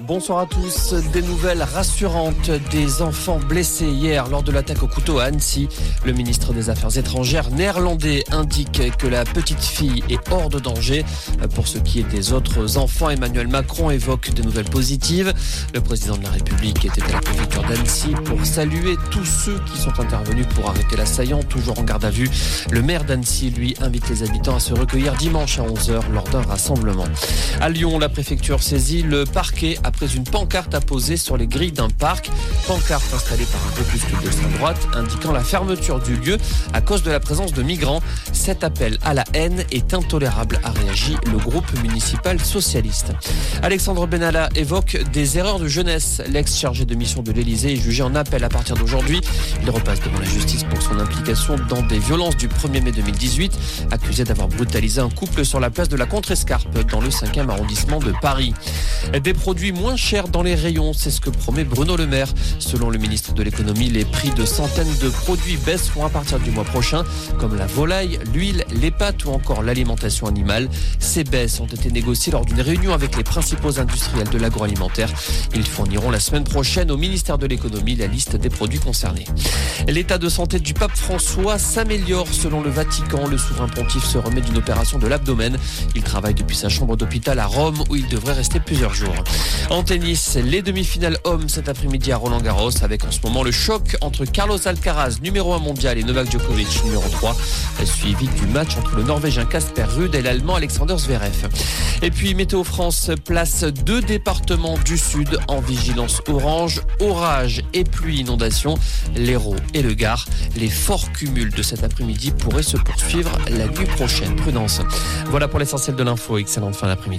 Bonsoir à tous. Des nouvelles rassurantes des enfants blessés hier lors de l'attaque au couteau à Annecy. Le ministre des Affaires étrangères néerlandais indique que la petite fille est hors de danger. Pour ce qui est des autres enfants, Emmanuel Macron évoque des nouvelles positives. Le président de la République était à la préfecture d'Annecy pour saluer tous ceux qui sont intervenus pour arrêter l'assaillant, toujours en garde à vue. Le maire d'Annecy, lui, invite les habitants à se recueillir dimanche à 11h lors d'un rassemblement. À Lyon, la préfecture saisit le parquet après une pancarte apposée sur les grilles d'un parc. Pancarte installée par un groupuscule d'extrême droite indiquant la fermeture du lieu à cause de la présence de migrants. Cet appel à la haine est intolérable, a réagi le groupe municipal socialiste. Alexandre Benalla évoque des erreurs de jeunesse. L'ex-chargé de mission de l'Elysée est jugé en appel à partir d'aujourd'hui. Il repasse devant la justice pour son implication dans des violences du 1er mai 2018, accusé d'avoir brutalisé un couple sur la place de la Contrescarpe dans le 5e arrondissement de Paris. Des produits moins chers dans les rayons, c'est ce que promet Bruno Le Maire. Selon le ministre de l'économie, les prix de centaines de produits baisseront à partir du mois prochain, comme la volaille, l'huile, les pâtes ou encore l'alimentation animale. Ces baisses ont été négociées lors d'une réunion avec les principaux industriels de l'agroalimentaire. Ils fourniront la semaine prochaine au ministère de l'économie la liste des produits concernés. L'état de santé du pape François s'améliore selon le Vatican. Le souverain pontife se remet d'une opération de l'abdomen. Il travaille depuis sa chambre d'hôpital à Rome où il devrait rester plusieurs En tennis, les demi-finales hommes cet après-midi à Roland Garros avec en ce moment le choc entre Carlos Alcaraz, numéro 1 mondial, et Novak Djokovic, numéro 3, suivi du match entre le Norvégien Casper Ruud et l'Allemand Alexander Zverev. Et puis Météo France place deux départements du sud en vigilance orange, orage et pluie inondation, l'Hérault et le Gard. Les forts cumuls de cet après-midi pourraient se poursuivre la nuit prochaine. Prudence. Voilà pour l'essentiel de l'info. Excellente fin d'après-midi.